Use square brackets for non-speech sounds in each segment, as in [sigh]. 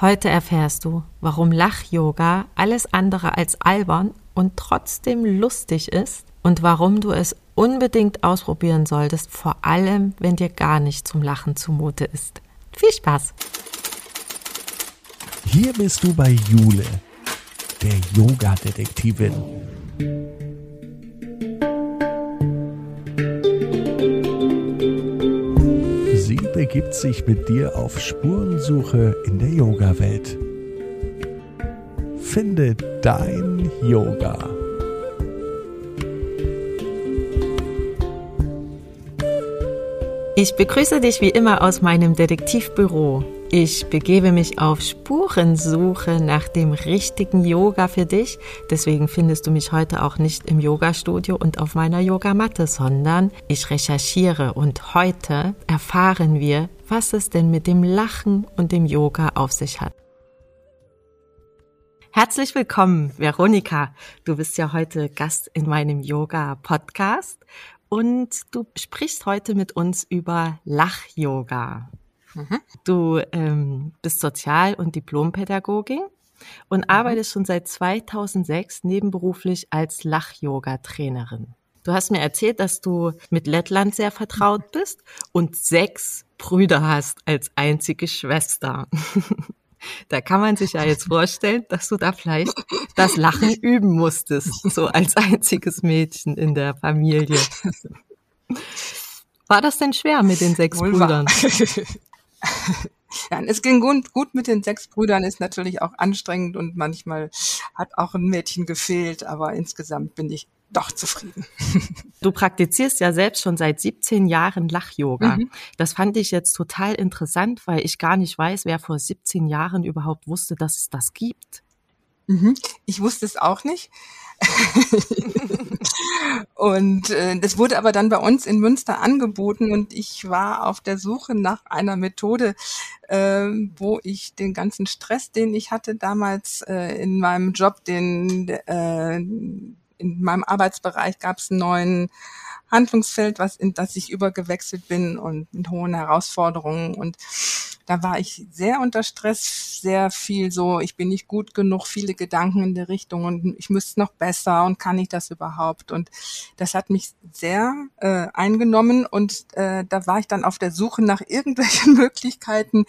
Heute erfährst du, warum Lach-Yoga alles andere als albern und trotzdem lustig ist und warum du es unbedingt ausprobieren solltest, vor allem wenn dir gar nicht zum Lachen zumute ist. Viel Spaß! Hier bist du bei Jule, der Yoga-Detektivin. Begibt sich mit dir auf Spurensuche in der Yoga-Welt. Finde dein Yoga. Ich begrüße dich wie immer aus meinem Detektivbüro. Ich begebe mich auf Spurensuche nach dem richtigen Yoga für dich. Deswegen findest du mich heute auch nicht im Yogastudio und auf meiner Yogamatte, sondern ich recherchiere und heute erfahren wir, was es denn mit dem Lachen und dem Yoga auf sich hat. Herzlich willkommen, Veronika. Du bist ja heute Gast in meinem Yoga-Podcast und du sprichst heute mit uns über Lach-Yoga. Mhm. Du ähm, bist Sozial- und Diplompädagogin und mhm. arbeitest schon seit 2006 nebenberuflich als Lach-Yoga-Trainerin. Du hast mir erzählt, dass du mit Lettland sehr vertraut bist und sechs Brüder hast als einzige Schwester. [laughs] Da kann man sich ja jetzt vorstellen, dass du da vielleicht das Lachen üben musstest, so als einziges Mädchen in der Familie. [laughs] War das denn schwer mit den sechs Wohl Brüdern? [laughs] Nein, es ging gut, gut mit den sechs Brüdern, ist natürlich auch anstrengend und manchmal hat auch ein Mädchen gefehlt, aber insgesamt bin ich doch zufrieden. Du praktizierst ja selbst schon seit 17 Jahren Lach-Yoga. Mhm. Das fand ich jetzt total interessant, weil ich gar nicht weiß, wer vor 17 Jahren überhaupt wusste, dass es das gibt. Mhm. Ich wusste es auch nicht. [laughs] und äh, das wurde aber dann bei uns in Münster angeboten und ich war auf der Suche nach einer Methode, äh, wo ich den ganzen Stress, den ich hatte damals äh, in meinem Job, den äh, in meinem Arbeitsbereich gab es einen neuen Handlungsfeld, was in das ich übergewechselt bin und mit hohen Herausforderungen. Und da war ich sehr unter Stress, sehr viel so, ich bin nicht gut genug, viele Gedanken in der Richtung und ich müsste noch besser und kann ich das überhaupt? Und das hat mich sehr äh, eingenommen und äh, da war ich dann auf der Suche nach irgendwelchen [laughs] Möglichkeiten,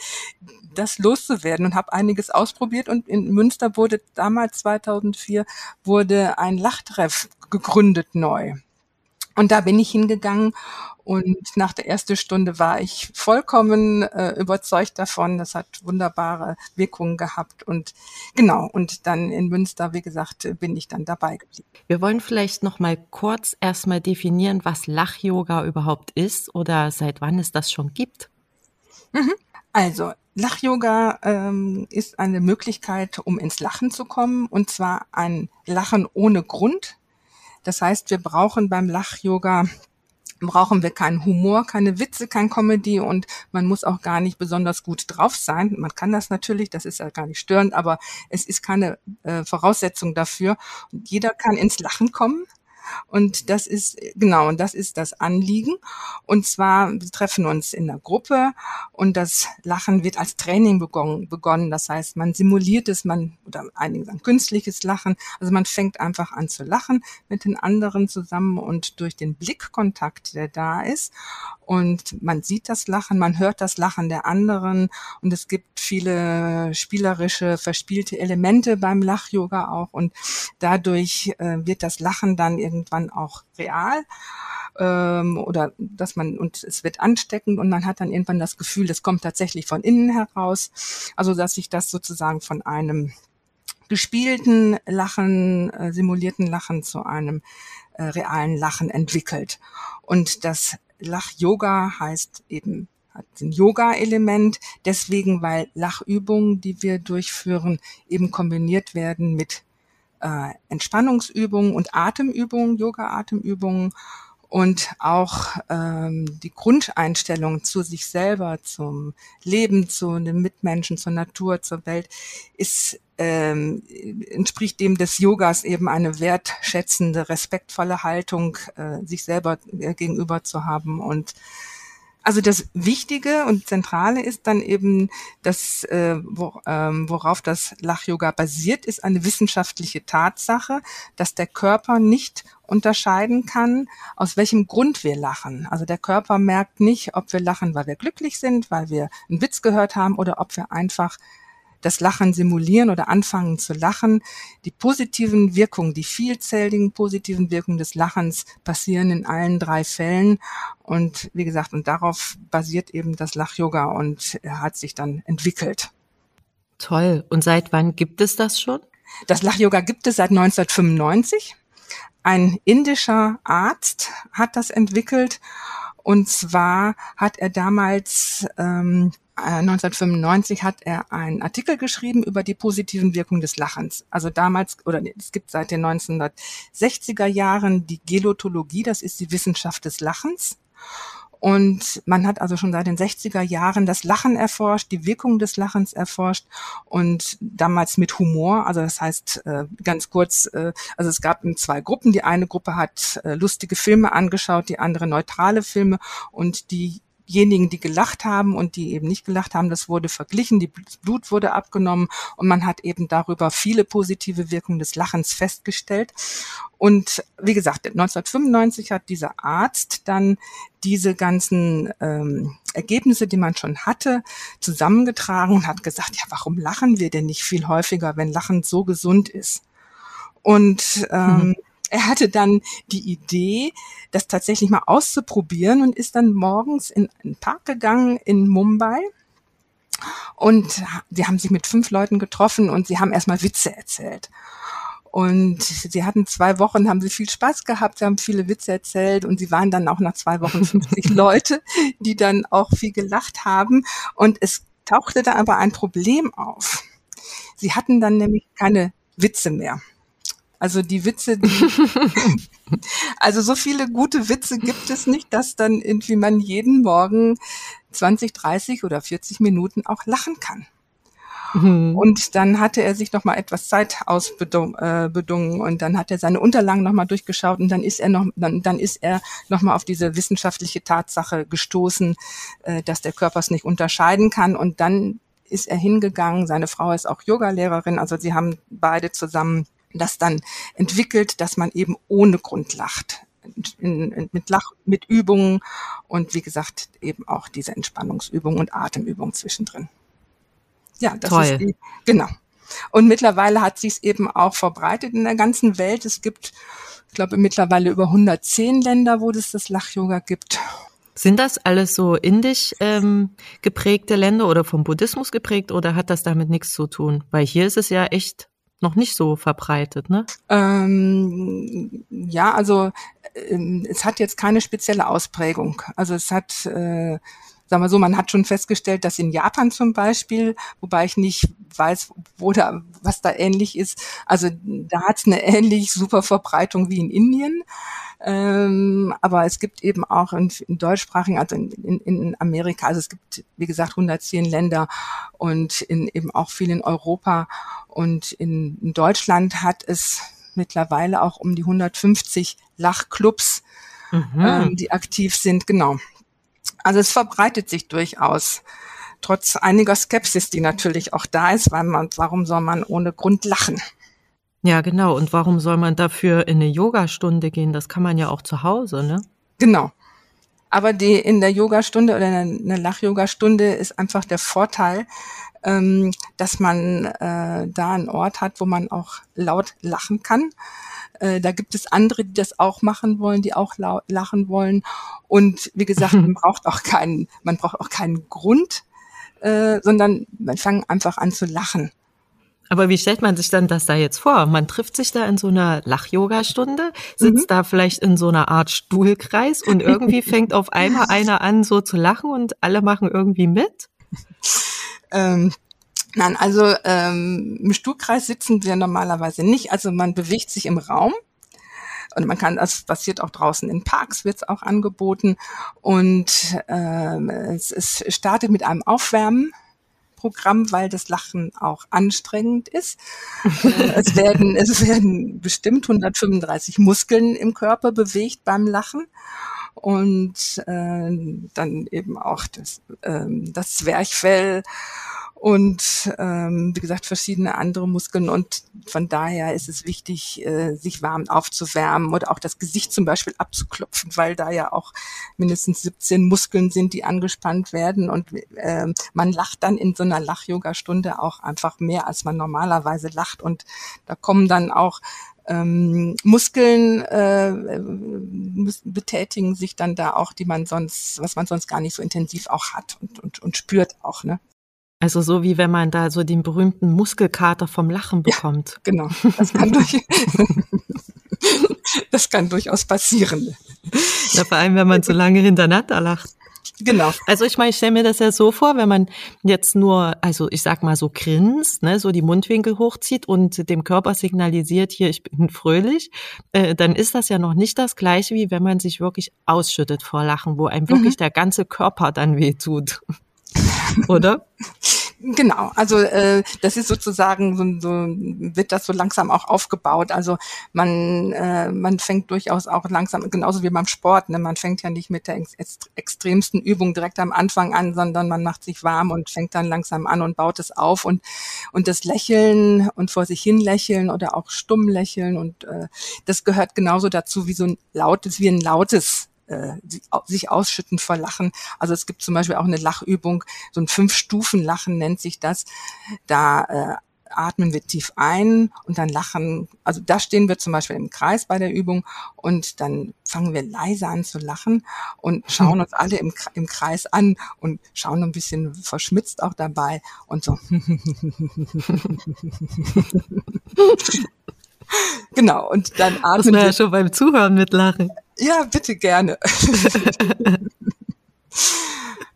das loszuwerden und habe einiges ausprobiert und in Münster wurde damals 2004 wurde ein Lachtreff gegründet neu. Und da bin ich hingegangen und nach der ersten Stunde war ich vollkommen äh, überzeugt davon. Das hat wunderbare Wirkungen gehabt. Und genau, und dann in Münster, wie gesagt, bin ich dann dabei geblieben. Wir wollen vielleicht noch mal kurz erstmal definieren, was Lach-Yoga überhaupt ist oder seit wann es das schon gibt. Mhm. Also, Lach-Yoga ähm, ist eine Möglichkeit, um ins Lachen zu kommen, und zwar ein Lachen ohne Grund. Das heißt, wir brauchen beim Lach-Yoga brauchen wir keinen Humor, keine Witze, kein Comedy und man muss auch gar nicht besonders gut drauf sein. Man kann das natürlich, das ist ja gar nicht störend, aber es ist keine äh, Voraussetzung dafür. Und jeder kann ins Lachen kommen. Und das ist, genau, und das ist das Anliegen. Und zwar, wir treffen uns in der Gruppe und das Lachen wird als Training begonnen. begonnen. Das heißt, man simuliert es, man, oder einige sagen künstliches Lachen. Also man fängt einfach an zu lachen mit den anderen zusammen und durch den Blickkontakt, der da ist. Und man sieht das Lachen, man hört das Lachen der anderen und es gibt viele spielerische, verspielte Elemente beim Lach-Yoga auch und dadurch äh, wird das Lachen dann irgendwann auch real ähm, oder dass man und es wird ansteckend und man hat dann irgendwann das Gefühl, das kommt tatsächlich von innen heraus, also dass sich das sozusagen von einem gespielten Lachen, äh, simulierten Lachen zu einem äh, realen Lachen entwickelt. Und das Lach-Yoga heißt eben hat ein Yoga-Element, deswegen, weil Lachübungen, die wir durchführen, eben kombiniert werden mit äh, Entspannungsübungen und Atemübungen, Yoga-Atemübungen und auch ähm, die Grundeinstellung zu sich selber, zum Leben, zu den Mitmenschen, zur Natur, zur Welt, ist ähm, entspricht dem des Yogas eben eine wertschätzende, respektvolle Haltung äh, sich selber äh, gegenüber zu haben und Also das Wichtige und Zentrale ist dann eben, dass äh, ähm, worauf das Lach-Yoga basiert, ist eine wissenschaftliche Tatsache, dass der Körper nicht unterscheiden kann, aus welchem Grund wir lachen. Also der Körper merkt nicht, ob wir lachen, weil wir glücklich sind, weil wir einen Witz gehört haben oder ob wir einfach das Lachen simulieren oder anfangen zu lachen. Die positiven Wirkungen, die vielzähligen positiven Wirkungen des Lachens passieren in allen drei Fällen. Und wie gesagt, und darauf basiert eben das Lach-Yoga und hat sich dann entwickelt. Toll. Und seit wann gibt es das schon? Das Lach-Yoga gibt es seit 1995. Ein indischer Arzt hat das entwickelt und zwar hat er damals ähm, 1995 äh, hat er einen Artikel geschrieben über die positiven Wirkungen des Lachens. Also damals, oder es gibt seit den 1960er Jahren die Gelotologie, das ist die Wissenschaft des Lachens. Und man hat also schon seit den 60er Jahren das Lachen erforscht, die Wirkung des Lachens erforscht und damals mit Humor. Also das heißt, äh, ganz kurz, äh, also es gab zwei Gruppen. Die eine Gruppe hat lustige Filme angeschaut, die andere neutrale Filme und die diejenigen, die gelacht haben und die eben nicht gelacht haben, das wurde verglichen, die Blut wurde abgenommen und man hat eben darüber viele positive Wirkungen des Lachens festgestellt. Und wie gesagt, 1995 hat dieser Arzt dann diese ganzen ähm, Ergebnisse, die man schon hatte, zusammengetragen und hat gesagt, ja, warum lachen wir denn nicht viel häufiger, wenn Lachen so gesund ist? Und ähm, mhm er hatte dann die Idee, das tatsächlich mal auszuprobieren und ist dann morgens in einen Park gegangen in Mumbai. Und sie haben sich mit fünf Leuten getroffen und sie haben erstmal Witze erzählt. Und sie hatten zwei Wochen, haben sie viel Spaß gehabt, sie haben viele Witze erzählt und sie waren dann auch nach zwei Wochen 50 [laughs] Leute, die dann auch viel gelacht haben. Und es tauchte da aber ein Problem auf. Sie hatten dann nämlich keine Witze mehr. Also die Witze, die, [laughs] also so viele gute Witze gibt es nicht, dass dann irgendwie man jeden Morgen 20, 30 oder 40 Minuten auch lachen kann. Mhm. Und dann hatte er sich noch mal etwas Zeit ausbedungen äh, und dann hat er seine Unterlagen noch mal durchgeschaut und dann ist er noch dann, dann ist er noch mal auf diese wissenschaftliche Tatsache gestoßen, äh, dass der Körper es nicht unterscheiden kann und dann ist er hingegangen. Seine Frau ist auch Yogalehrerin, also sie haben beide zusammen das dann entwickelt, dass man eben ohne Grund lacht. In, in, mit Lach, mit Übungen und wie gesagt eben auch diese Entspannungsübungen und Atemübungen zwischendrin. Ja, das Toll. ist die, genau. Und mittlerweile hat sich es eben auch verbreitet in der ganzen Welt. Es gibt, ich glaube, mittlerweile über 110 Länder, wo es das Lach-Yoga gibt. Sind das alles so indisch ähm, geprägte Länder oder vom Buddhismus geprägt oder hat das damit nichts zu tun? Weil hier ist es ja echt noch nicht so verbreitet, ne? Ähm, ja, also äh, es hat jetzt keine spezielle Ausprägung. Also es hat, äh, sagen wir so, man hat schon festgestellt, dass in Japan zum Beispiel, wobei ich nicht weiß, wo da, was da ähnlich ist, also da hat es eine ähnlich super Verbreitung wie in Indien. Ähm, aber es gibt eben auch in, in deutschsprachigen, also in, in, in Amerika, also es gibt, wie gesagt, 110 Länder und in, eben auch viel in Europa. Und in, in Deutschland hat es mittlerweile auch um die 150 Lachclubs, mhm. ähm, die aktiv sind, genau. Also es verbreitet sich durchaus, trotz einiger Skepsis, die natürlich auch da ist, weil man, warum soll man ohne Grund lachen? Ja, genau. Und warum soll man dafür in eine Yogastunde gehen? Das kann man ja auch zu Hause, ne? Genau. Aber die in der Yogastunde oder in der Lach-Yogastunde ist einfach der Vorteil, ähm, dass man äh, da einen Ort hat, wo man auch laut lachen kann. Äh, da gibt es andere, die das auch machen wollen, die auch laut lachen wollen. Und wie gesagt, [laughs] man braucht auch keinen, man braucht auch keinen Grund, äh, sondern man fängt einfach an zu lachen. Aber wie stellt man sich dann das da jetzt vor? Man trifft sich da in so einer Lach-Yoga-Stunde, sitzt mhm. da vielleicht in so einer Art Stuhlkreis und irgendwie [laughs] fängt auf einmal einer an, so zu lachen und alle machen irgendwie mit? Ähm, Nein, also ähm, im Stuhlkreis sitzen wir normalerweise nicht. Also man bewegt sich im Raum und man kann, das passiert auch draußen in Parks, wird es auch angeboten. Und ähm, es, es startet mit einem Aufwärmen Programm, weil das Lachen auch anstrengend ist. Äh, es werden, [laughs] es werden bestimmt 135 Muskeln im Körper bewegt beim Lachen. und äh, dann eben auch das, äh, das Zwerchfell und ähm, wie gesagt verschiedene andere Muskeln. Und von daher ist es wichtig, äh, sich warm aufzuwärmen oder auch das Gesicht zum Beispiel abzuklopfen, weil da ja auch mindestens 17 Muskeln sind, die angespannt werden. Und äh, man lacht dann in so einer Lach-Yoga-Stunde auch einfach mehr, als man normalerweise lacht. Und da kommen dann auch ähm, Muskeln äh, betätigen sich dann da auch, die man sonst, was man sonst gar nicht so intensiv auch hat und, und, und spürt auch, ne? Also so wie wenn man da so den berühmten Muskelkater vom Lachen bekommt. Ja, genau. Das kann, [laughs] durch, das kann durchaus passieren. Ja, vor allem, wenn man so lange hintereinander lacht. Genau. Also ich meine, ich stelle mir das ja so vor, wenn man jetzt nur, also ich sag mal so grinst, ne, so die Mundwinkel hochzieht und dem Körper signalisiert, hier, ich bin fröhlich, äh, dann ist das ja noch nicht das gleiche, wie wenn man sich wirklich ausschüttet vor Lachen, wo einem wirklich mhm. der ganze Körper dann wehtut. [laughs] Oder? Genau, also äh, das ist sozusagen so, so wird das so langsam auch aufgebaut. Also man äh, man fängt durchaus auch langsam, genauso wie beim Sport. Ne? Man fängt ja nicht mit der ex extremsten Übung direkt am Anfang an, sondern man macht sich warm und fängt dann langsam an und baut es auf und und das Lächeln und vor sich hin lächeln oder auch stumm lächeln und äh, das gehört genauso dazu wie so ein lautes wie ein lautes äh, sich ausschütten vor Lachen. Also es gibt zum Beispiel auch eine Lachübung, so ein Fünf-Stufen-Lachen nennt sich das. Da äh, atmen wir tief ein und dann lachen. Also da stehen wir zum Beispiel im Kreis bei der Übung und dann fangen wir leise an zu lachen und schauen uns alle im, im Kreis an und schauen ein bisschen verschmitzt auch dabei und so. [laughs] genau, und dann atmen wir. ja schon beim Zuhören mit Lachen. Ja, bitte gerne.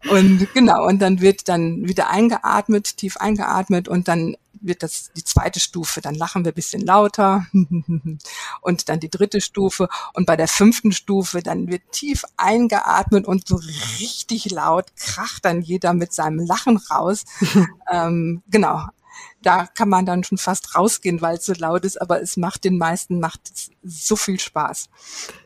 und genau, und dann wird dann wieder eingeatmet, tief eingeatmet und dann wird das die zweite Stufe, dann lachen wir bisschen lauter [laughs] und dann die dritte Stufe und bei der fünften Stufe dann wird tief eingeatmet und so richtig laut kracht dann jeder mit seinem Lachen raus. [laughs] ähm, genau, da kann man dann schon fast rausgehen, weil es so laut ist, aber es macht den meisten macht so viel Spaß.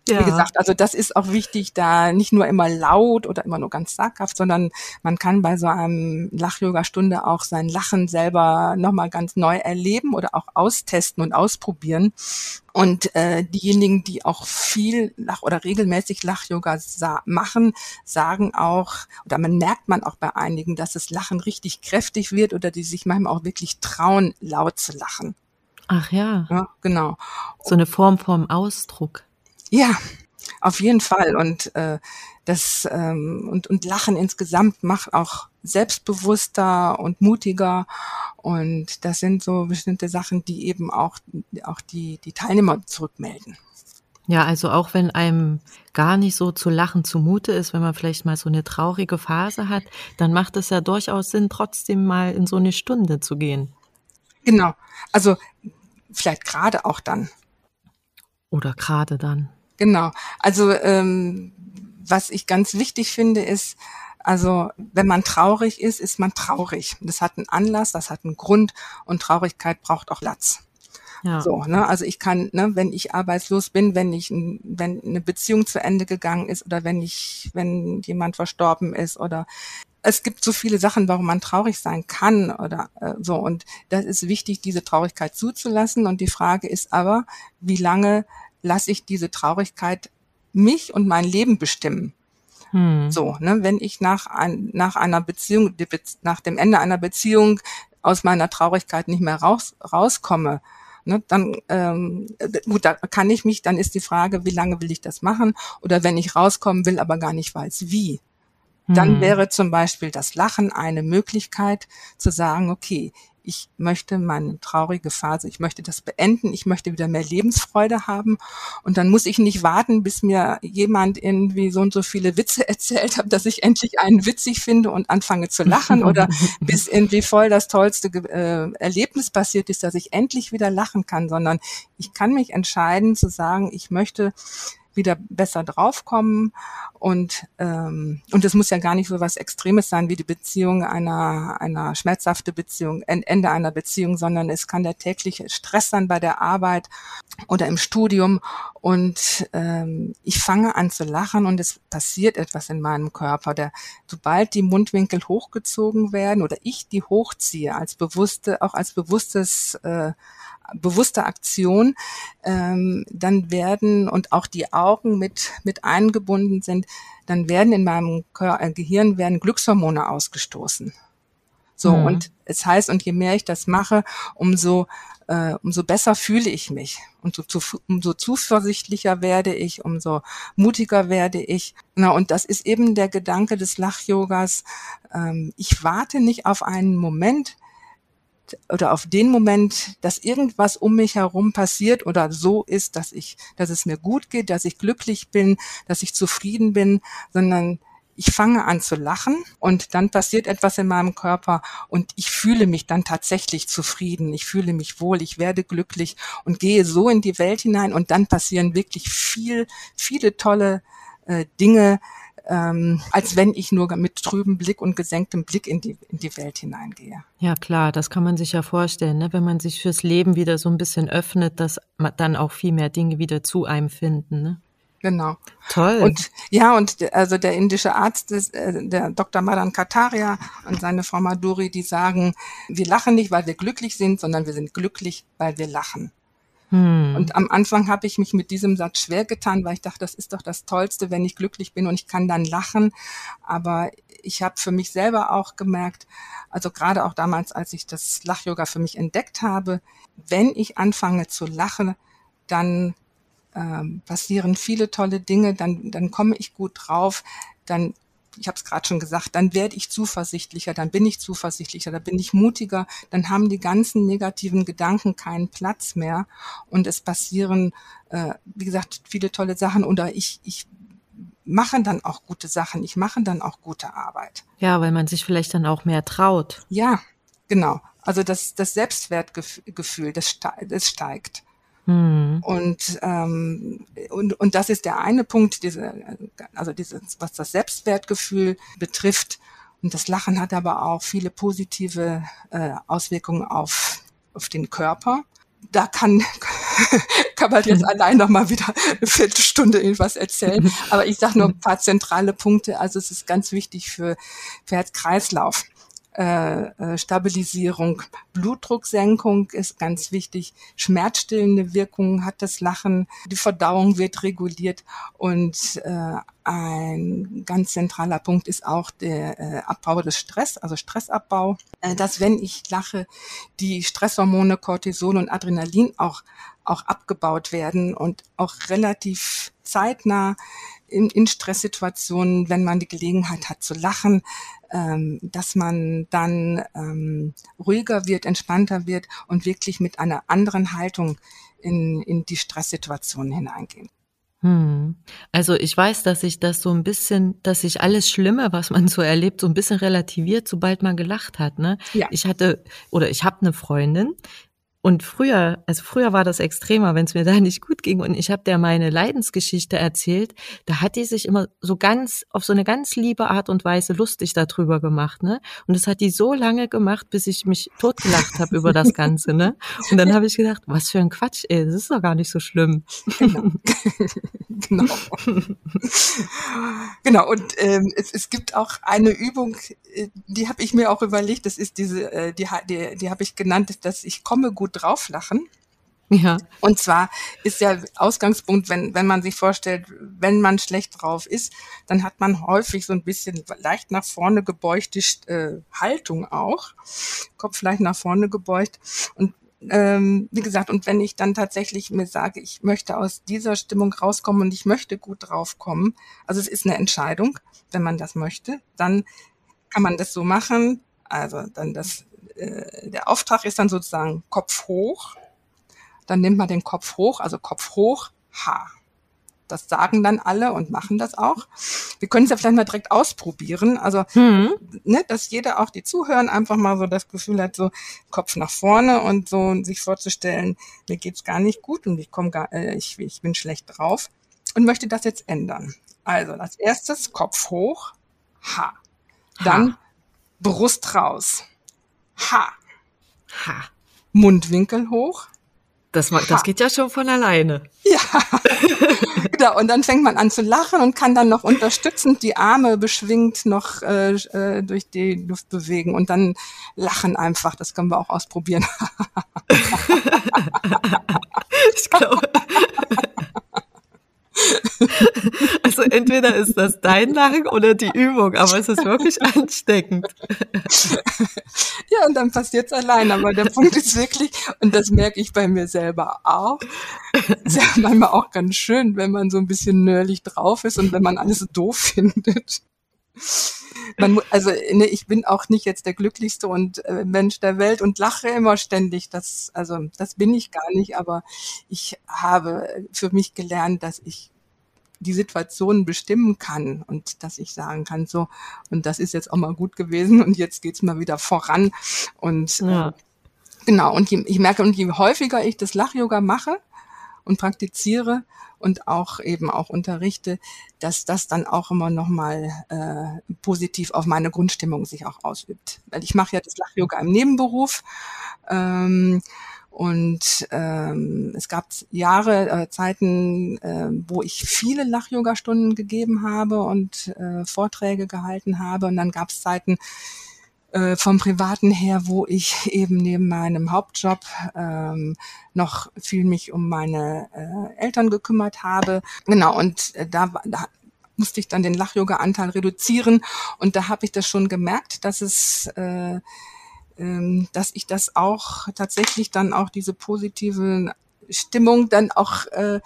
Ja. Wie gesagt, also das ist auch wichtig, da nicht nur immer laut oder immer nur ganz zaghaft, sondern man kann bei so einem Lach-Yoga-Stunde auch sein Lachen selber nochmal ganz neu erleben oder auch austesten und ausprobieren. Und äh, diejenigen, die auch viel Lach- oder regelmäßig Lach-Yoga sa machen, sagen auch, oder man merkt man auch bei einigen, dass das Lachen richtig kräftig wird oder die sich manchmal auch wirklich trauen, laut zu lachen. Ach ja. Ja, genau. So eine Form vom Ausdruck. Ja, auf jeden Fall. Und äh, das ähm, und, und Lachen insgesamt macht auch selbstbewusster und mutiger. Und das sind so bestimmte Sachen, die eben auch, auch die, die Teilnehmer zurückmelden. Ja, also auch wenn einem gar nicht so zu lachen zumute ist, wenn man vielleicht mal so eine traurige Phase hat, dann macht es ja durchaus Sinn, trotzdem mal in so eine Stunde zu gehen. Genau. Also vielleicht gerade auch dann. Oder gerade dann. Genau. Also ähm, was ich ganz wichtig finde, ist, also wenn man traurig ist, ist man traurig. Das hat einen Anlass, das hat einen Grund und Traurigkeit braucht auch Latz. Ja. So, ne? Also ich kann, ne, wenn ich arbeitslos bin, wenn ich, wenn eine Beziehung zu Ende gegangen ist oder wenn ich, wenn jemand verstorben ist oder es gibt so viele Sachen, warum man traurig sein kann oder äh, so. Und das ist wichtig, diese Traurigkeit zuzulassen. Und die Frage ist aber, wie lange lasse ich diese Traurigkeit mich und mein Leben bestimmen? Hm. So, ne, wenn ich nach, ein, nach einer Beziehung, nach dem Ende einer Beziehung aus meiner Traurigkeit nicht mehr raus, rauskomme, ne, dann ähm, gut, da kann ich mich, dann ist die Frage, wie lange will ich das machen? Oder wenn ich rauskommen will, aber gar nicht weiß, wie. Dann hm. wäre zum Beispiel das Lachen eine Möglichkeit zu sagen, okay, ich möchte meine traurige Phase, ich möchte das beenden, ich möchte wieder mehr Lebensfreude haben. Und dann muss ich nicht warten, bis mir jemand irgendwie so und so viele Witze [laughs] erzählt hat, dass ich endlich einen witzig finde und anfange zu lachen oder [laughs] bis irgendwie voll das tollste äh, Erlebnis passiert ist, dass ich endlich wieder lachen kann, sondern ich kann mich entscheiden zu sagen, ich möchte wieder besser draufkommen. Und ähm, und es muss ja gar nicht so was Extremes sein wie die Beziehung einer einer schmerzhafte Beziehung Ende einer Beziehung, sondern es kann der tägliche Stress sein bei der Arbeit oder im Studium und ähm, ich fange an zu lachen und es passiert etwas in meinem Körper. Der, sobald die Mundwinkel hochgezogen werden oder ich die hochziehe als bewusste, auch als bewusstes äh, bewusste Aktion, ähm, dann werden und auch die Augen mit mit eingebunden sind, dann werden in meinem äh, Gehirn werden Glückshormone ausgestoßen. So mhm. und es heißt und je mehr ich das mache, umso äh, umso besser fühle ich mich und so, zu, umso zuversichtlicher werde ich, umso mutiger werde ich. Na, und das ist eben der Gedanke des Lach-Yogas. Ähm, ich warte nicht auf einen Moment, oder auf den Moment, dass irgendwas um mich herum passiert oder so ist, dass ich, dass es mir gut geht, dass ich glücklich bin, dass ich zufrieden bin, sondern ich fange an zu lachen und dann passiert etwas in meinem Körper und ich fühle mich dann tatsächlich zufrieden, ich fühle mich wohl, ich werde glücklich und gehe so in die Welt hinein und dann passieren wirklich viel, viele tolle äh, Dinge, ähm, als wenn ich nur mit trübem Blick und gesenktem Blick in die, in die Welt hineingehe. Ja klar, das kann man sich ja vorstellen, ne? wenn man sich fürs Leben wieder so ein bisschen öffnet, dass man dann auch viel mehr Dinge wieder zu einem finden. Ne? Genau. Toll. Und ja, und also der indische Arzt, ist, äh, der Dr. Madan Kataria und seine Frau Maduri, die sagen, wir lachen nicht, weil wir glücklich sind, sondern wir sind glücklich, weil wir lachen. Hm. Und am Anfang habe ich mich mit diesem Satz schwer getan, weil ich dachte, das ist doch das Tollste, wenn ich glücklich bin und ich kann dann lachen. Aber ich habe für mich selber auch gemerkt, also gerade auch damals, als ich das Lach-Yoga für mich entdeckt habe, wenn ich anfange zu lachen, dann ähm, passieren viele tolle Dinge, dann, dann komme ich gut drauf, dann ich habe es gerade schon gesagt, dann werde ich zuversichtlicher, dann bin ich zuversichtlicher, dann bin ich mutiger, dann haben die ganzen negativen Gedanken keinen Platz mehr und es passieren, äh, wie gesagt, viele tolle Sachen oder ich, ich mache dann auch gute Sachen, ich mache dann auch gute Arbeit. Ja, weil man sich vielleicht dann auch mehr traut. Ja, genau. Also das, das Selbstwertgefühl, das, das steigt. Mhm. Und, ähm, und, und das ist der eine Punkt, diese, also dieses, was das Selbstwertgefühl betrifft. Und das Lachen hat aber auch viele positive äh, Auswirkungen auf, auf den Körper. Da kann, [laughs] kann man jetzt allein noch mal wieder eine Viertelstunde irgendwas erzählen. [laughs] Aber ich sage nur ein paar zentrale Punkte. Also es ist ganz wichtig für, für Herz-Kreislauf. Äh, äh, Stabilisierung, Blutdrucksenkung ist ganz wichtig, schmerzstillende Wirkung hat das Lachen, die Verdauung wird reguliert. Und äh, ein ganz zentraler Punkt ist auch der Abbau des Stress, also Stressabbau, dass wenn ich lache, die Stresshormone Cortisol und Adrenalin auch auch abgebaut werden und auch relativ zeitnah in, in Stresssituationen, wenn man die Gelegenheit hat zu lachen, ähm, dass man dann ähm, ruhiger wird, entspannter wird und wirklich mit einer anderen Haltung in, in die Stresssituationen hineingehen. Hm. Also ich weiß, dass sich das so ein bisschen, dass sich alles Schlimme, was man so erlebt, so ein bisschen relativiert, sobald man gelacht hat. Ne? Ja. Ich hatte oder ich habe eine Freundin, und früher, also früher war das extremer, wenn es mir da [laughs] nicht gut ging und ich habe der meine Leidensgeschichte erzählt, da hat die sich immer so ganz auf so eine ganz liebe Art und Weise lustig darüber gemacht, ne? Und das hat die so lange gemacht, bis ich mich totgelacht habe über das Ganze, ne? Und dann habe ich gedacht, was für ein Quatsch, ey, das ist doch gar nicht so schlimm. Genau. [laughs] genau. genau. Und ähm, es, es gibt auch eine Übung, äh, die habe ich mir auch überlegt. Das ist diese, äh, die, die, die habe ich genannt, dass ich komme gut gut drauflachen. Ja. Und zwar ist ja Ausgangspunkt, wenn, wenn man sich vorstellt, wenn man schlecht drauf ist, dann hat man häufig so ein bisschen leicht nach vorne gebeugte äh, Haltung auch. Kopf leicht nach vorne gebeugt. Und ähm, wie gesagt, und wenn ich dann tatsächlich mir sage, ich möchte aus dieser Stimmung rauskommen und ich möchte gut draufkommen, also es ist eine Entscheidung, wenn man das möchte, dann kann man das so machen. Also dann das äh, der Auftrag ist dann sozusagen Kopf hoch. Dann nimmt man den Kopf hoch, also Kopf hoch, ha. Das sagen dann alle und machen das auch. Wir können es ja vielleicht mal direkt ausprobieren. Also, mhm. ne, dass jeder auch die zuhören einfach mal so das Gefühl hat, so Kopf nach vorne und so sich vorzustellen, mir geht's gar nicht gut und ich komme gar, äh, ich, ich bin schlecht drauf und möchte das jetzt ändern. Also, als erstes Kopf hoch, ha. Dann. Brust raus. Ha. Ha. Mundwinkel hoch. Das, das geht ja schon von alleine. Ja, [laughs] genau. Und dann fängt man an zu lachen und kann dann noch unterstützend die Arme beschwingt noch äh, äh durch die Luft bewegen und dann lachen einfach. Das können wir auch ausprobieren. [laughs] ich glaube. [laughs] Also entweder ist das dein Lachen oder die Übung, aber es ist wirklich [laughs] ansteckend. Ja, und dann passiert es allein. Aber der Punkt ist wirklich, und das merke ich bei mir selber auch, ist ja manchmal auch ganz schön, wenn man so ein bisschen nörlich drauf ist und wenn man alles doof [laughs] findet. Man, also ne, ich bin auch nicht jetzt der glücklichste und äh, Mensch der Welt und lache immer ständig. Das, also das bin ich gar nicht, aber ich habe für mich gelernt, dass ich die Situation bestimmen kann und dass ich sagen kann, so, und das ist jetzt auch mal gut gewesen und jetzt geht's mal wieder voran. Und ja. äh, genau, und je, ich merke, und je häufiger ich das Lach-Yoga mache und praktiziere und auch eben auch unterrichte, dass das dann auch immer nochmal äh, positiv auf meine Grundstimmung sich auch ausübt. Weil ich mache ja das Lach-Yoga im Nebenberuf. Ähm, und ähm, es gab Jahre, äh, Zeiten, äh, wo ich viele Lach-Yoga-Stunden gegeben habe und äh, Vorträge gehalten habe. Und dann gab es Zeiten äh, vom Privaten her, wo ich [laughs] eben neben meinem Hauptjob ähm, noch viel mich um meine äh, Eltern gekümmert habe. Genau, und äh, da, da musste ich dann den Lach-Yoga-Anteil reduzieren. Und da habe ich das schon gemerkt, dass es äh, ähm, dass ich das auch tatsächlich dann auch diese positive Stimmung dann auch äh,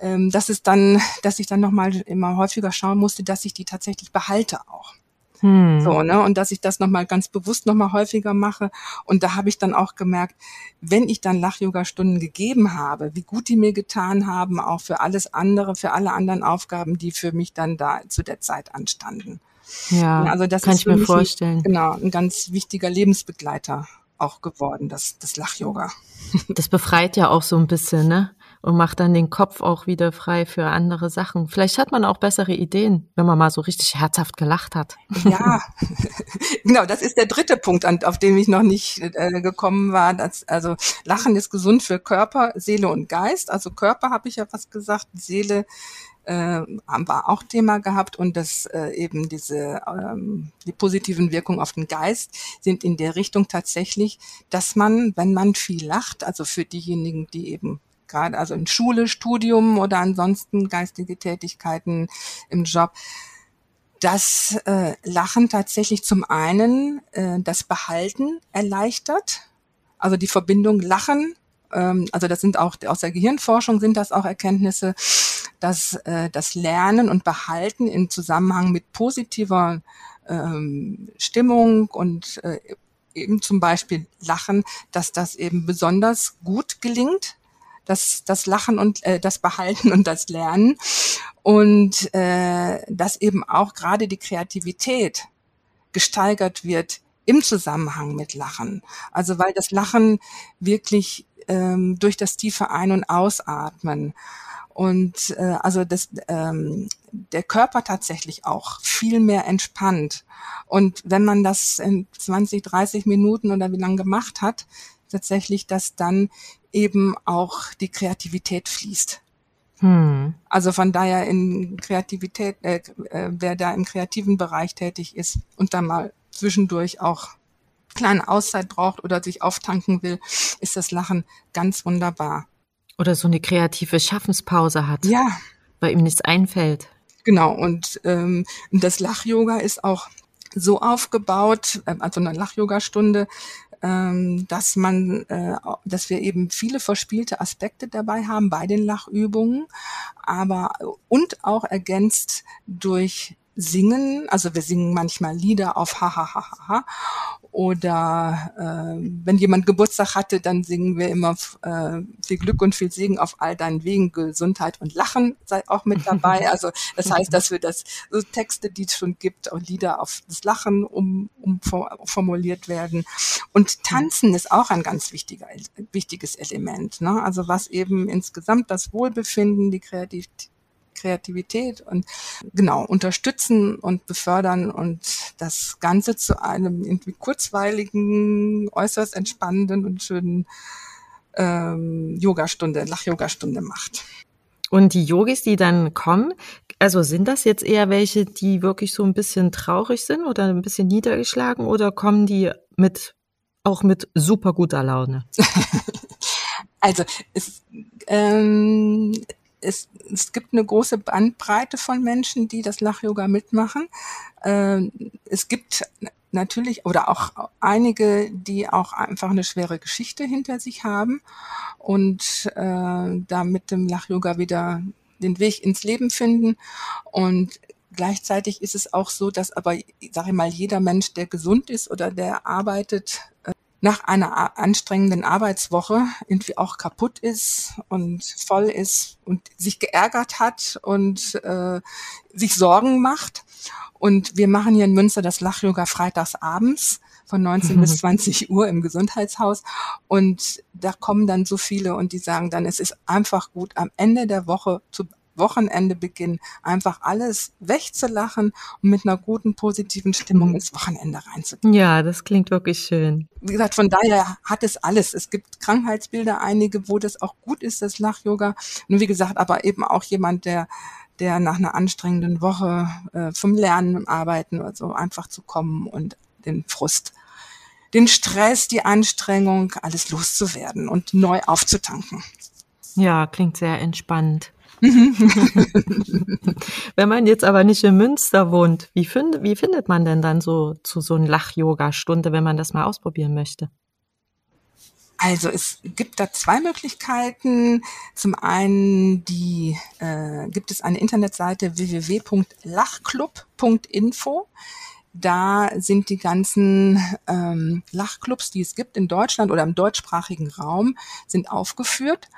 ähm, dass es dann, dass ich dann nochmal immer häufiger schauen musste, dass ich die tatsächlich behalte auch. Hm. So, ne? Und dass ich das nochmal ganz bewusst nochmal häufiger mache. Und da habe ich dann auch gemerkt, wenn ich dann Lach-Yoga-Stunden gegeben habe, wie gut die mir getan haben, auch für alles andere, für alle anderen Aufgaben, die für mich dann da zu der Zeit anstanden. Ja, also das kann ich mir vorstellen. Ein, genau, ein ganz wichtiger Lebensbegleiter auch geworden, das, das Lach-Yoga. Das befreit ja auch so ein bisschen, ne? Und macht dann den Kopf auch wieder frei für andere Sachen. Vielleicht hat man auch bessere Ideen, wenn man mal so richtig herzhaft gelacht hat. Ja, [laughs] genau, das ist der dritte Punkt, auf den ich noch nicht äh, gekommen war. Dass, also Lachen ist gesund für Körper, Seele und Geist. Also Körper habe ich ja was gesagt, Seele äh, haben wir auch Thema gehabt und dass äh, eben diese ähm, die positiven Wirkungen auf den Geist sind in der Richtung tatsächlich, dass man, wenn man viel lacht, also für diejenigen, die eben gerade also in Schule, Studium oder ansonsten geistige Tätigkeiten im Job, dass äh, Lachen tatsächlich zum einen äh, das Behalten erleichtert, also die Verbindung Lachen, ähm, also das sind auch aus der Gehirnforschung sind das auch Erkenntnisse, dass äh, das Lernen und Behalten im Zusammenhang mit positiver ähm, Stimmung und äh, eben zum Beispiel Lachen, dass das eben besonders gut gelingt, das, das Lachen und äh, das Behalten [laughs] und das Lernen und äh, dass eben auch gerade die Kreativität gesteigert wird im Zusammenhang mit Lachen. Also weil das Lachen wirklich ähm, durch das tiefe Ein- und Ausatmen und äh, also das, ähm, der Körper tatsächlich auch viel mehr entspannt. Und wenn man das in 20, 30 Minuten oder wie lange gemacht hat, tatsächlich, dass dann eben auch die Kreativität fließt. Hm. Also von daher in Kreativität, äh, äh, wer da im kreativen Bereich tätig ist und dann mal zwischendurch auch kleine Auszeit braucht oder sich auftanken will, ist das Lachen ganz wunderbar. Oder so eine kreative Schaffenspause hat. Ja. Weil ihm nichts einfällt. Genau, und ähm, das Lach-Yoga ist auch so aufgebaut, äh, also eine Lach-Yoga-Stunde, ähm, dass man, äh, dass wir eben viele verspielte Aspekte dabei haben bei den Lachübungen, aber und auch ergänzt durch Singen. Also wir singen manchmal Lieder auf ha ha ha ha oder äh, wenn jemand Geburtstag hatte, dann singen wir immer äh, viel Glück und viel Segen auf all deinen Wegen, Gesundheit und Lachen sei auch mit dabei. [laughs] Also das heißt, dass wir das so Texte, die es schon gibt, auch Lieder auf das Lachen um, um formuliert werden. Und Tanzen ist auch ein ganz wichtiger, wichtiges Element. Ne? Also was eben insgesamt das Wohlbefinden, die Kreativität Kreativität und genau unterstützen und befördern und das Ganze zu einem irgendwie kurzweiligen, äußerst entspannenden und schönen ähm, Yogastunde, Lach-Yogastunde macht. Und die Yogis, die dann kommen, also sind das jetzt eher welche, die wirklich so ein bisschen traurig sind oder ein bisschen niedergeschlagen oder kommen die mit auch mit super guter Laune? [laughs] also es, ähm, es, es gibt eine große Bandbreite von Menschen, die das Lach-Yoga mitmachen. Ähm, es gibt natürlich oder auch einige, die auch einfach eine schwere Geschichte hinter sich haben und äh, da mit dem Lach-Yoga wieder den Weg ins Leben finden. Und gleichzeitig ist es auch so, dass aber, sage ich mal, jeder Mensch, der gesund ist oder der arbeitet, nach einer anstrengenden Arbeitswoche irgendwie auch kaputt ist und voll ist und sich geärgert hat und äh, sich Sorgen macht. Und wir machen hier in Münster das Lach-Yoga freitags abends von 19 bis 20 Uhr im Gesundheitshaus. Und da kommen dann so viele und die sagen dann, es ist einfach gut, am Ende der Woche zu Wochenende beginnen, einfach alles wegzulachen und mit einer guten, positiven Stimmung ins Wochenende reinzugehen. Ja, das klingt wirklich schön. Wie gesagt, von daher hat es alles. Es gibt Krankheitsbilder, einige, wo das auch gut ist, das Lach-Yoga. Nur wie gesagt, aber eben auch jemand, der der nach einer anstrengenden Woche äh, vom Lernen, Arbeiten oder so einfach zu kommen und den Frust, den Stress, die Anstrengung, alles loszuwerden und neu aufzutanken. Ja, klingt sehr entspannt. [laughs] Wenn man jetzt aber nicht in Münster wohnt, wie, find, wie findet man denn dann so zu so einer Lach-Yoga-Stunde, wenn man das mal ausprobieren möchte? Also es gibt da zwei Möglichkeiten. Zum einen die äh, gibt es eine Internetseite www.lachclub.info. Da sind die ganzen ähm, Lachclubs, die es gibt in Deutschland oder im deutschsprachigen Raum, sind aufgeführt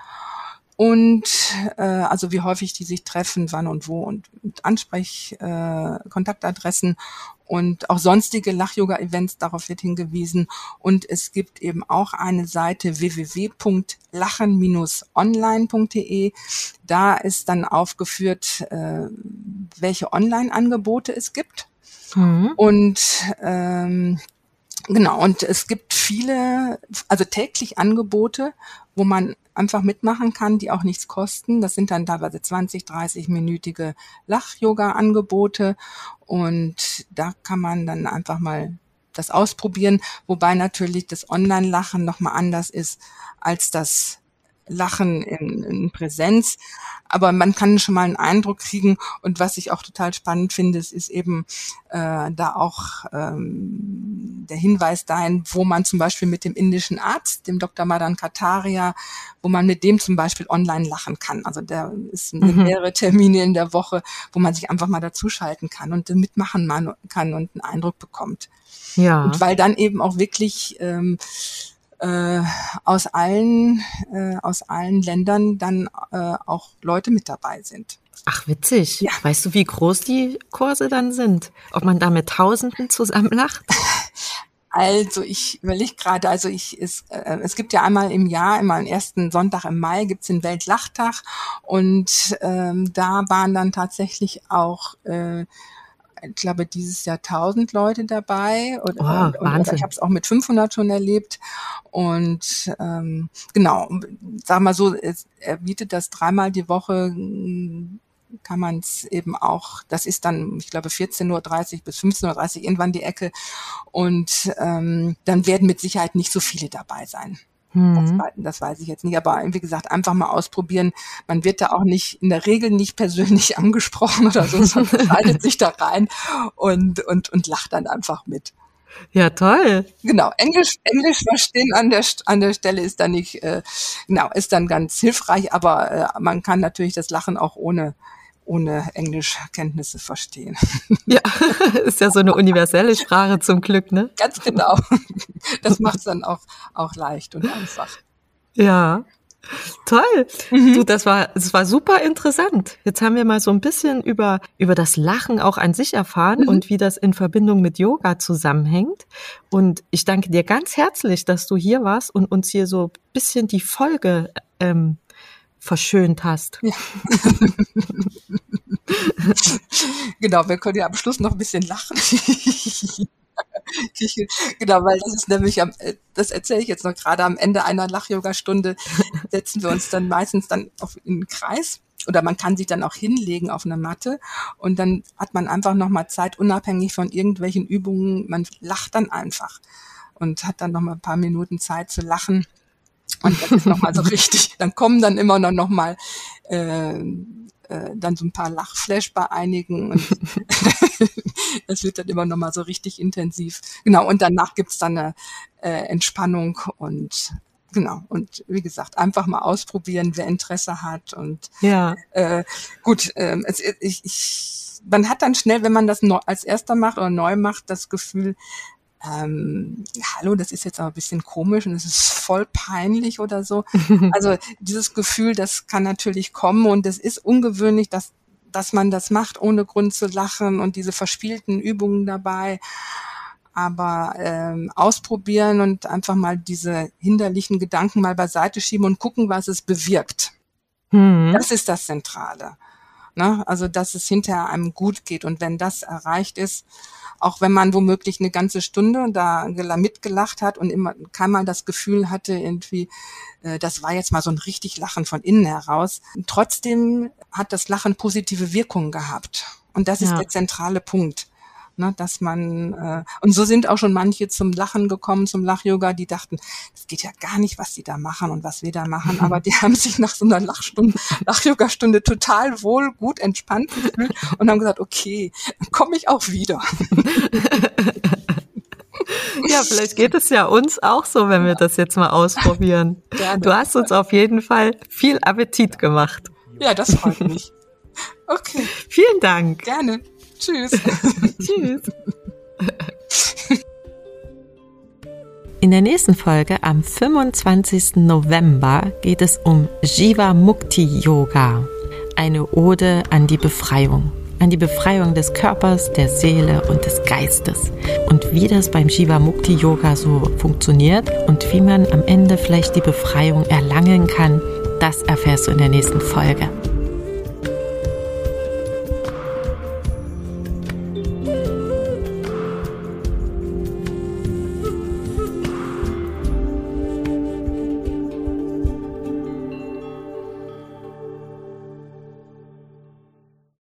und äh, also wie häufig die sich treffen, wann und wo und, und Ansprech, äh, Kontaktadressen und auch sonstige Lach-Yoga-Events, darauf wird hingewiesen. Und es gibt eben auch eine Seite www.lachen-online.de. Da ist dann aufgeführt, äh, welche Online-Angebote es gibt. Mhm. Und ähm, Genau, und es gibt viele, also täglich Angebote, wo man einfach mitmachen kann, die auch nichts kosten. Das sind dann teilweise 20, 30-minütige Lach-Yoga-Angebote und da kann man dann einfach mal das ausprobieren, wobei natürlich das Online-Lachen nochmal anders ist als das Lachen in, in Präsenz. Aber man kann schon mal einen Eindruck kriegen. Und was ich auch total spannend finde, ist eben äh, da auch ähm, der Hinweis dahin, wo man zum Beispiel mit dem indischen Arzt, dem Dr. Madan Kataria, wo man mit dem zum Beispiel online lachen kann. Also der ist mhm. mehrere Termine in der Woche, wo man sich einfach mal dazuschalten kann und mitmachen kann und einen Eindruck bekommt. Ja. Und weil dann eben auch wirklich ähm, äh, aus allen äh, aus allen Ländern dann äh, auch Leute mit dabei sind. Ach, witzig. Ja. Weißt du, wie groß die Kurse dann sind? Ob man da mit Tausenden zusammenlacht? [laughs] Also ich überlege gerade, also ich es, äh, es gibt ja einmal im Jahr, immer am ersten Sonntag im Mai gibt's den Weltlachtag und ähm, da waren dann tatsächlich auch äh, ich glaube, dieses Jahr 1000 Leute dabei. Und, oh, und, und ich habe es auch mit 500 schon erlebt. Und ähm, genau, sag mal so, es, er bietet das dreimal die Woche kann man es eben auch, das ist dann, ich glaube, 14.30 Uhr bis 15.30 Uhr irgendwann die Ecke. Und ähm, dann werden mit Sicherheit nicht so viele dabei sein. Mhm. Das, das, weiß ich jetzt nicht, aber wie gesagt, einfach mal ausprobieren. Man wird da auch nicht, in der Regel nicht persönlich [laughs] angesprochen oder so, sondern [laughs] schaltet sich da rein und, und, und lacht dann einfach mit. Ja, toll. Genau, Englisch, Englisch verstehen an der, an der Stelle ist dann nicht, äh, genau, ist dann ganz hilfreich, aber äh, man kann natürlich das Lachen auch ohne ohne Englischkenntnisse verstehen. Ja, [laughs] ist ja so eine universelle Sprache zum Glück, ne? Ganz genau. Das macht es dann auch, auch leicht und einfach. Ja. Toll. Mhm. Du, das war, das war super interessant. Jetzt haben wir mal so ein bisschen über, über das Lachen auch an sich erfahren mhm. und wie das in Verbindung mit Yoga zusammenhängt. Und ich danke dir ganz herzlich, dass du hier warst und uns hier so ein bisschen die Folge ähm, verschönt hast. Ja. [laughs] genau, wir können ja am Schluss noch ein bisschen lachen. [laughs] genau, weil das ist nämlich am, äh, das erzähle ich jetzt noch gerade am Ende einer Lach-Yoga-Stunde, setzen wir uns dann meistens dann auf in den Kreis oder man kann sich dann auch hinlegen auf eine Matte und dann hat man einfach nochmal Zeit, unabhängig von irgendwelchen Übungen, man lacht dann einfach und hat dann nochmal ein paar Minuten Zeit zu lachen. Und das ist nochmal so [laughs] richtig. Dann kommen dann immer noch, noch mal äh, äh, dann so ein paar Lachflash bei einigen und [laughs] das wird dann immer noch mal so richtig intensiv. Genau, und danach gibt's dann eine äh, Entspannung und genau, und wie gesagt, einfach mal ausprobieren, wer Interesse hat. Und ja. äh, gut, äh, es, ich, ich, man hat dann schnell, wenn man das neu, als erster macht oder neu macht, das Gefühl, ähm, hallo, das ist jetzt aber ein bisschen komisch und es ist [laughs] voll peinlich oder so. [laughs] Also dieses Gefühl, das kann natürlich kommen und es ist ungewöhnlich, dass, dass man das macht, ohne Grund zu lachen und diese verspielten Übungen dabei. Aber ähm, ausprobieren und einfach mal diese hinderlichen Gedanken mal beiseite schieben und gucken, was es bewirkt. Mhm. Das ist das Zentrale. Ne? Also, dass es hinterher einem gut geht. Und wenn das erreicht ist, auch wenn man womöglich eine ganze Stunde da mitgelacht hat und immer keinmal das Gefühl hatte, irgendwie, äh, das war jetzt mal so ein richtig Lachen von innen heraus. Trotzdem hat das Lachen positive Wirkungen gehabt. Und das ist ja. der zentrale Punkt ne, dass man äh, und so sind auch schon manche zum Lachen gekommen, zum Lach-Yoga, die dachten, das geht ja gar nicht, was die da machen und was wir da machen, [laughs] aber die haben sich nach so einer Lachstunde, Lach-Yoga-Stunde total wohl, gut entspannt gefühlt und haben gesagt, okay, komme ich auch wieder. Ja, vielleicht geht es ja uns auch so, wenn wir das jetzt mal ausprobieren. [laughs] Gerne. Du hast uns auf jeden Fall viel Appetit gemacht. Ja, das freut mich. Okay. Vielen Dank. Gerne. Tschüss. [laughs] Tschüss. In der nächsten Folge am 25. November geht es um Jiva Mukti Yoga, eine Ode an die Befreiung, an die Befreiung des Körpers, der Seele und des Geistes und wie das beim Jiva Mukti Yoga so funktioniert und wie man am Ende vielleicht die Befreiung erlangen kann, das erfährst du in der nächsten Folge.